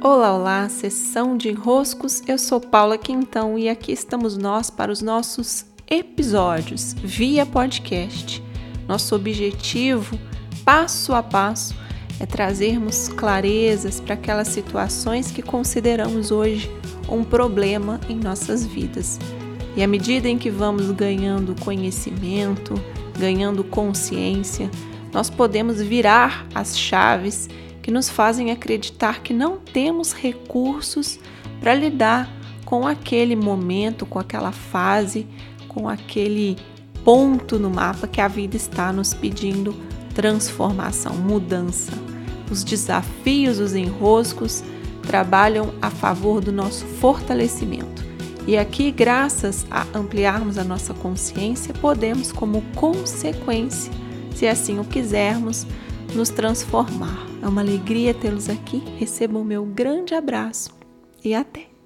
Olá, olá, sessão de enroscos. Eu sou Paula Quintão e aqui estamos nós para os nossos episódios via podcast. Nosso objetivo, passo a passo, é trazermos clarezas para aquelas situações que consideramos hoje um problema em nossas vidas. E à medida em que vamos ganhando conhecimento, ganhando consciência, nós podemos virar as chaves que nos fazem acreditar que não temos recursos para lidar com aquele momento, com aquela fase, com aquele ponto no mapa que a vida está nos pedindo transformação, mudança. Os desafios, os enroscos trabalham a favor do nosso fortalecimento. E aqui, graças a ampliarmos a nossa consciência, podemos, como consequência, se assim o quisermos, nos transformar. É uma alegria tê-los aqui. Recebam o meu grande abraço e até!